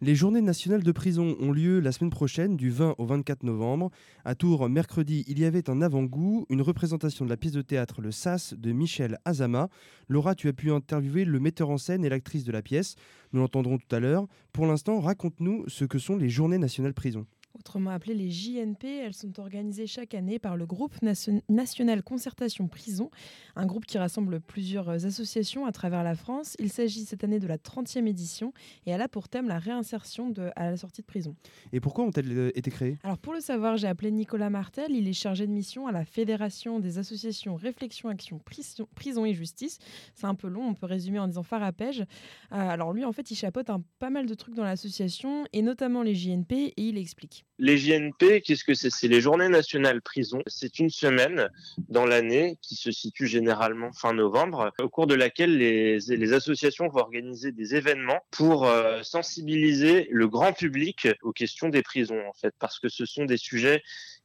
Les journées nationales de prison ont lieu la semaine prochaine, du 20 au 24 novembre. À Tours, mercredi, il y avait un avant-goût, une représentation de la pièce de théâtre Le Sas de Michel Azama. Laura, tu as pu interviewer le metteur en scène et l'actrice de la pièce. Nous l'entendrons tout à l'heure. Pour l'instant, raconte-nous ce que sont les journées nationales prison. Autrement appelées les JNP, elles sont organisées chaque année par le groupe Nation- national Concertation Prison, un groupe qui rassemble plusieurs associations à travers la France. Il s'agit cette année de la 30e édition et elle a pour thème la réinsertion de- à la sortie de prison. Et pourquoi ont-elles euh, été créées? Alors pour le savoir, j'ai appelé Nicolas Martel, il est chargé de mission à la Fédération des associations Réflexion Action Prison, Prison et Justice. C'est un peu long, on peut résumer en disant farapège. Euh, alors lui en fait il chapeaute un, pas mal de trucs dans l'association et notamment les JNP et il explique. Les JNP, qu'est-ce que c'est? C'est les Journées nationales prison. C'est une semaine dans l'année qui se situe généralement fin novembre, au cours de laquelle les, les associations vont organiser des événements pour euh, sensibiliser le grand public aux questions des prisons, en fait, parce que ce sont des sujets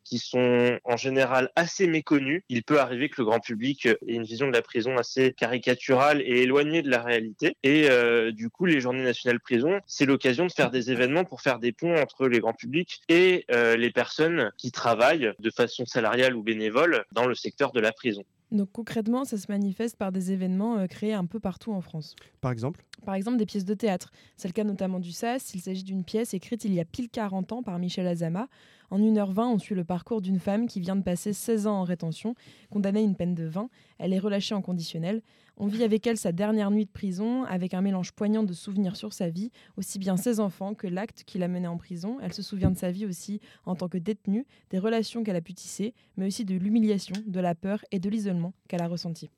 qui sont en général assez méconnus. Il peut arriver que le grand public ait une vision de la prison assez caricaturale et éloignée de la réalité. Et euh, du coup, les Journées nationales prison, c'est l'occasion de faire des événements pour faire des ponts entre les grands publics et euh, les personnes qui travaillent de façon salariale ou bénévole dans le secteur de la prison. Donc concrètement, ça se manifeste par des événements euh, créés un peu partout en France. Par exemple? Par exemple, des pièces de théâtre. C'est le cas notamment du SAS. Il s'agit d'une pièce écrite il y a pile 40 ans par Michel Azama. En 1h20, on suit le parcours d'une femme qui vient de passer 16 ans en rétention, condamnée à une peine de 20. Elle est relâchée en conditionnel. On vit avec elle sa dernière nuit de prison, avec un mélange poignant de souvenirs sur sa vie, aussi bien ses enfants que l'acte qui l'a menée en prison. Elle se souvient de sa vie aussi en tant que détenue, des relations qu'elle a pu tisser, mais aussi de l'humiliation, de la peur et de l'isolement qu'elle a ressenti.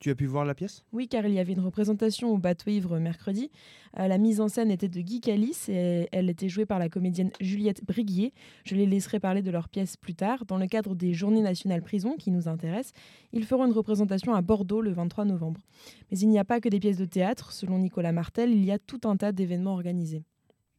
Tu as pu voir la pièce? Oui, car il y avait une représentation au bateau ivre mercredi. Euh, la mise en scène était de Guy Calice et elle était jouée par la comédienne Juliette Briguier. Je les laisserai parler de leur pièce plus tard. Dans le cadre des Journées nationales prison qui nous intéressent, ils feront une représentation à Bordeaux le 23 novembre. Mais il n'y a pas que des pièces de théâtre. Selon Nicolas Martel, il y a tout un tas d'événements organisés.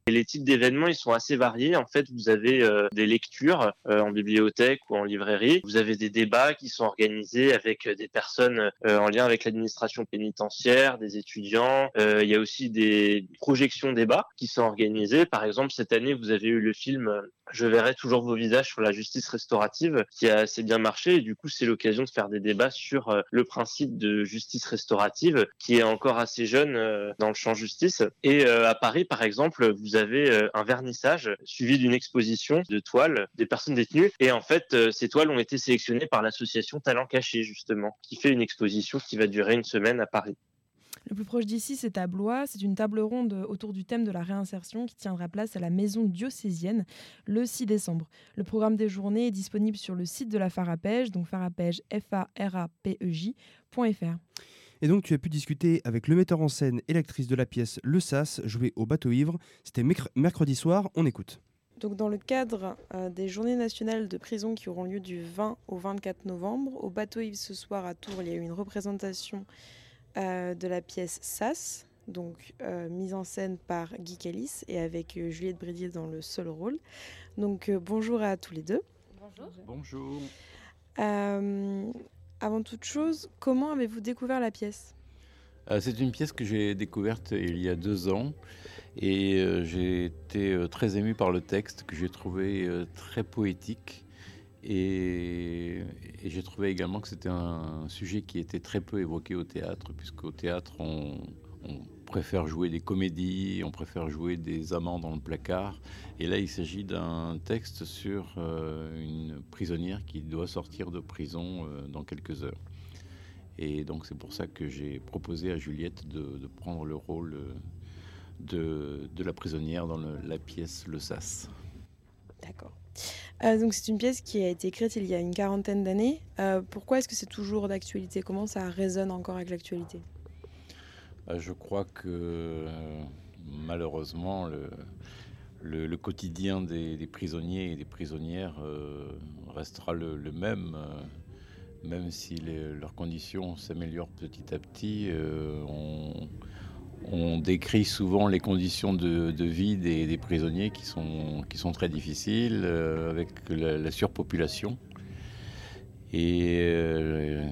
Et les types d'événements, ils sont assez variés. En fait, vous avez euh, des lectures euh, en bibliothèque ou en librairie. Vous avez des débats qui sont organisés avec euh, des personnes euh, en lien avec l'administration pénitentiaire, des étudiants. Euh, il y a aussi des projections débats qui sont organisées. Par exemple, cette année, vous avez eu le film euh, Je verrai toujours vos visages sur la justice restaurative qui a assez bien marché. Et du coup, c'est l'occasion de faire des débats sur le principe de justice restaurative qui est encore assez jeune dans le champ justice. Et à Paris, par exemple, vous avez euh, un vernissage suivi d'une exposition de toiles des personnes détenues. Et en fait, euh, ces toiles ont été sélectionnées par l'association Talent Caché, justement, qui fait une exposition qui va durer une semaine à Paris. Le plus proche d'ici, c'est à Blois. C'est une table ronde autour du thème de la réinsertion qui tiendra place à la maison diocésienne le 6 décembre. Le programme des journées est disponible sur le site de la Farapège, donc farapège, f a r a p e j.fr. Et donc tu as pu discuter avec le metteur en scène et l'actrice de la pièce Le Sas, jouée au bateau ivre. C'était merc- mercredi soir, on écoute. Donc dans le cadre euh, des journées nationales de prison qui auront lieu du 20 au 24 novembre, au bateau Yves ce soir à Tours, il y a eu une représentation euh, de la pièce Sas, donc euh, mise en scène par Guy Calice et avec euh, Juliette Bridier dans le seul rôle. Donc euh, bonjour à tous les deux. Bonjour. Bonjour. Avant toute chose, comment avez-vous découvert la pièce? Euh, C'est une pièce que j'ai découverte il y a deux ans et euh, j'ai été euh, très ému par le texte que j'ai trouvé très poétique et, j'ai trouvé également que c'était un sujet qui était très peu évoqué au théâtre puisqu'au théâtre on préfère jouer des comédies, on préfère jouer des amants dans le placard et là il s'agit d'un texte sur euh, une prisonnière qui doit sortir de prison euh, dans quelques heures. Et donc c'est pour ça que j'ai proposé à Juliette de, prendre le rôle euh, de, la prisonnière dans la pièce Le Sas. D'accord. Donc c'est une pièce qui a été écrite il y a une quarantaine d'années. Pourquoi est-ce que c'est toujours d'actualité? Comment ça résonne encore avec l'actualité? Je crois que euh, malheureusement, le, quotidien des, prisonniers et des prisonnières euh, restera le, même, euh, même si leurs conditions s'améliorent petit à petit. euh, on, décrit souvent les conditions de, vie des, prisonniers qui sont, très difficiles, euh, avec la, la surpopulation. Et, euh,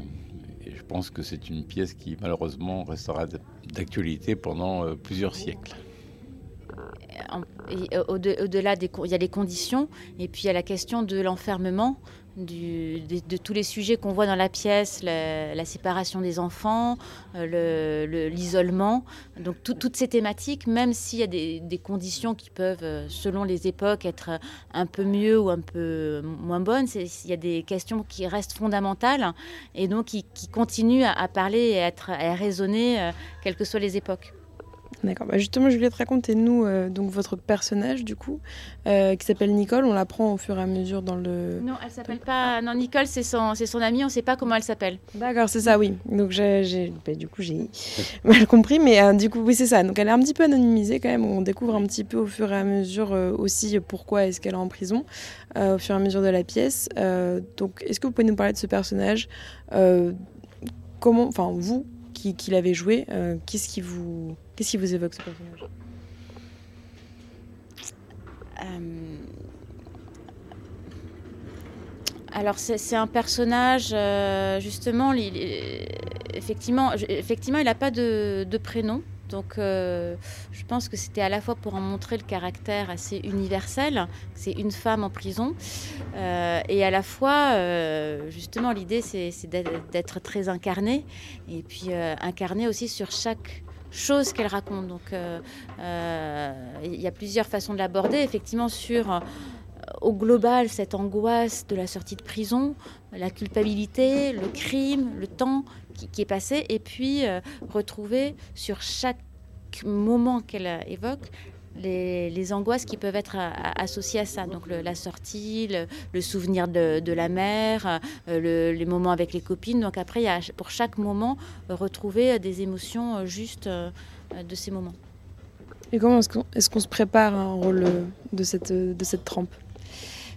je pense que c'est une pièce qui malheureusement restera d'actualité pendant euh, plusieurs siècles. Au-delà des, il y a les conditions et puis il y a la question de l'enfermement, de, tous les sujets qu'on voit dans la pièce, la, séparation des enfants, euh, le- le- l'isolement. Donc tout- toutes ces thématiques, même s'il y a des, conditions qui peuvent, euh, selon les époques, être un peu mieux ou un peu moins bonnes, il y a des questions qui restent fondamentales et donc qui, continuent à, parler et à, être, euh, quelles que soient les époques. D'accord. Bah justement, Juliette, racontez-nous euh, donc votre personnage du coup, euh, qui s'appelle Nicole. On l'apprend au fur et à mesure dans le. Non, elle s'appelle pas. Non, Nicole, c'est son, c'est son amie. On ne sait pas comment elle s'appelle. D'accord, c'est ça, oui. Donc j'ai, bah, du coup j'ai [laughs] mal compris, mais euh, du coup oui c'est ça. Donc elle est un petit peu anonymisée quand même. On découvre un petit peu au fur et à mesure aussi pourquoi est-ce qu'elle est en prison au fur et à mesure de la pièce. Donc est-ce que vous pouvez nous parler de ce personnage Comment, enfin vous qui, qui l'avez joué, qu'est-ce qui vous, qu'est-ce qui vous évoque ce personnage? Euh, Alors c'est un personnage euh, justement, effectivement, effectivement, il n'a pas de, prénom. Donc euh, je pense que c'était à la fois pour en montrer le caractère assez universel, c'est une femme en prison, et à la fois justement l'idée c'est d'être très incarné, et puis incarné aussi sur chaque chose qu'elle raconte. Donc euh, euh, il y a plusieurs façons de l'aborder, effectivement sur euh, au global cette angoisse de la sortie de prison, la culpabilité, le crime, le temps qui, est passé, et puis retrouver sur chaque moment qu'elle évoque les, les angoisses qui peuvent être associées à ça. Donc la sortie, le, souvenir de, la mère, euh, le- les moments avec les copines. Donc après, il y a pour chaque moment euh, retrouver euh, des émotions justes de ces moments. Et comment est-ce qu'on, se prépare à un rôle de cette, de cette trempe?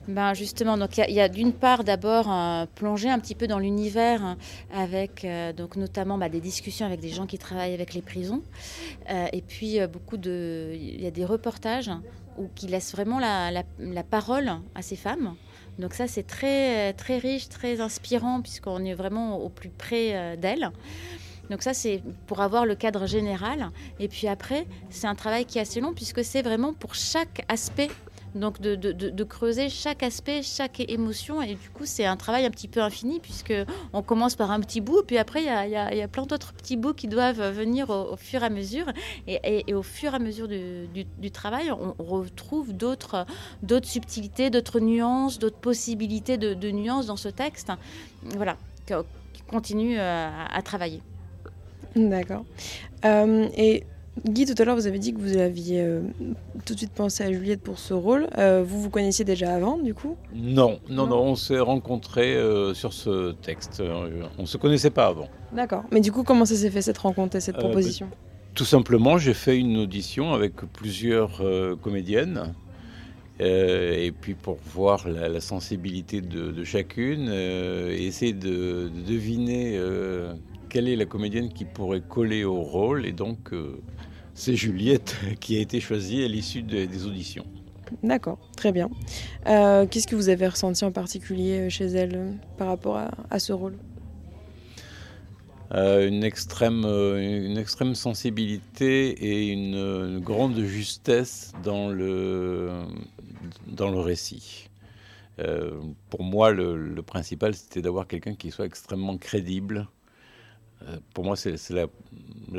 Ben justement, donc il y a- d'une part d'abord euh, plonger un petit peu dans l'univers hein, avec euh, donc notamment bah, des discussions avec des gens qui travaillent avec les prisons Euh, et puis euh, beaucoup de il y a des reportages où qui laissent vraiment la, la- parole à ces femmes. Donc ça c'est très très riche, très inspirant puisqu'on est vraiment au plus près d'elles. Donc ça, c'est pour avoir le cadre général. Et puis après, c'est un travail qui est assez long puisque c'est vraiment pour chaque aspect. Donc de, de- creuser chaque aspect, chaque émotion. Et du coup, c'est un travail un petit peu infini puisque on commence par un petit bout. Puis après, il y a, y y a plein d'autres petits bouts qui doivent venir au, fur et à mesure. Et, au fur et à mesure du, du- travail, on, retrouve d'autres subtilités, d'autres nuances, d'autres possibilités de, nuances dans ce texte. Voilà, qui continue euh, à- à travailler. D'accord. Euh, et Guy, tout à l'heure, vous avez dit que vous aviez euh, tout de suite pensé à Juliette pour ce rôle. Euh, vous vous connaissiez déjà avant, du coup? Non, non, non, on s'est rencontrés euh, sur ce texte. On ne se connaissait pas avant. D'accord. Mais du coup, comment ça s'est fait cette rencontre et cette proposition? Tout simplement, j'ai fait une audition avec plusieurs comédiennes. et puis pour voir la, la sensibilité de, de chacune, essayer de, de deviner quelle est la comédienne qui pourrait coller au rôle. Et donc, euh, c'est Juliette [laughs] qui a été choisie à l'issue de- des auditions. D'accord, très bien. Euh, Qu'est-ce que vous avez ressenti en particulier euh, chez elle euh, par rapport à, à ce rôle? Euh, une, extrême, une extrême sensibilité et une, une grande justesse dans le, dans le récit. Euh, pour moi, le, le principal, c'était d'avoir quelqu'un qui soit extrêmement crédible. Euh, pour moi, c'est la,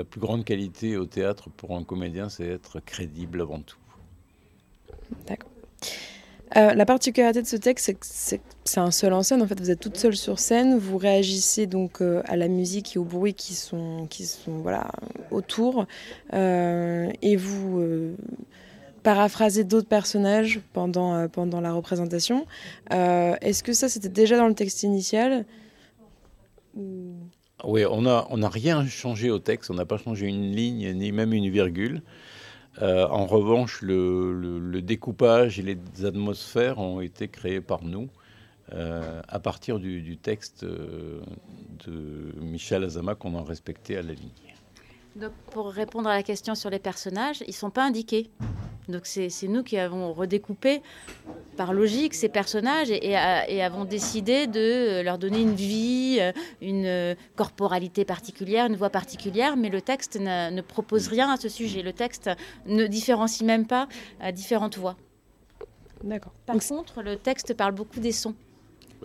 plus grande qualité au théâtre pour un comédien, c'est être crédible avant tout. D'accord. Euh, la particularité de ce texte, c'est que c'est un seul en scène. En fait, vous êtes toute seule sur scène. Vous réagissez donc euh, à la musique et aux bruits qui sont, qui sont voilà, autour. Et vous, paraphraser d'autres personnages pendant, pendant la représentation. Est-ce que ça, c'était déjà dans le texte initial? Oui, on n'a on a rien changé au texte, on n'a pas changé une ligne ni même une virgule. Euh, en revanche, le, découpage et les atmosphères ont été créés par nous euh, à partir du, du texte euh, de Michel Azama qu'on a respecté à la ligne. Donc, pour répondre à la question sur les personnages, ils ne sont pas indiqués. Donc, c'est nous qui avons redécoupé par logique ces personnages et, et a- et avons décidé de leur donner une vie, euh, une corporalité particulière, une voix particulière, mais le texte ne, ne propose rien à ce sujet. Le texte ne différencie même pas différentes voix. D'accord. Par contre, le texte parle beaucoup des sons.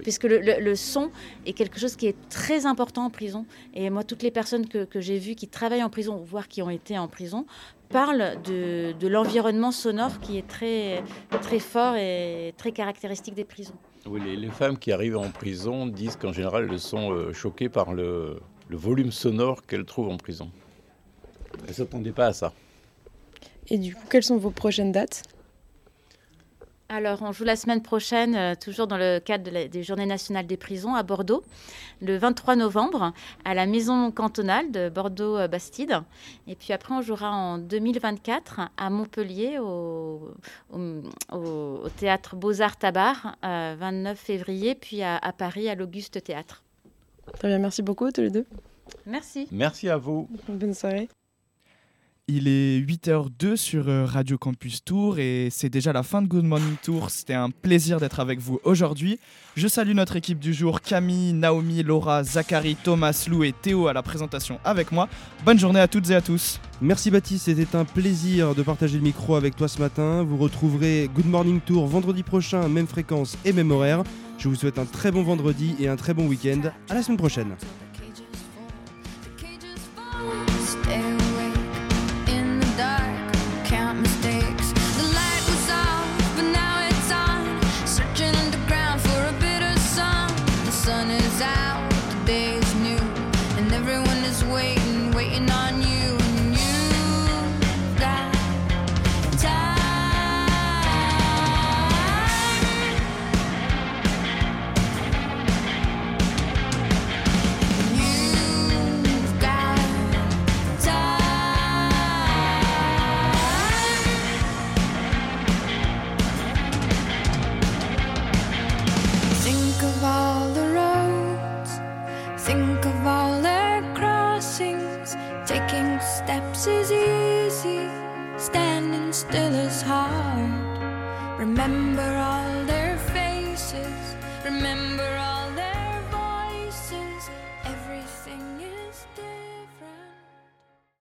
Puisque le, le- le son est quelque chose qui est très important en prison. Et moi, toutes les personnes que, que j'ai vues qui travaillent en prison, voire qui ont été en prison, parlent de, de l'environnement sonore qui est très, très fort et très caractéristique des prisons. Oui, les, les femmes qui arrivent en prison disent qu'en général, elles sont euh, choquées par le, le volume sonore qu'elles trouvent en prison. Elles ne s'attendaient pas à ça. Et du coup, quelles sont vos prochaines dates? Alors, on joue la semaine prochaine, euh, toujours dans le cadre de la- des Journées nationales des prisons à Bordeaux, le 23 novembre, à la maison cantonale de Bordeaux-Bastide. Et puis après, on jouera en 2024 à Montpellier, au, au- au- au théâtre Beaux-Arts Tabar, euh, 29 février, puis à, à Paris, à l'Auguste Théâtre. Très bien, merci beaucoup tous les deux. Merci. Merci à vous. Bonne soirée. Il est 8h02 sur euh, Radio Campus Tour et c'est déjà la fin de Good Morning Tour. C'était un plaisir d'être avec vous aujourd'hui. Je salue notre équipe du jour, Camille, Naomi, Laura, Zachary, Thomas, Lou et Théo à la présentation avec moi. Bonne journée à toutes et à tous. Merci Baptiste, c'était un plaisir de partager le micro avec toi ce matin. Vous retrouverez Good Morning Tour vendredi prochain, même fréquence et même horaire. Je vous souhaite un très bon vendredi et un très bon week-end. À la semaine prochaine. Remember all their faces. Remember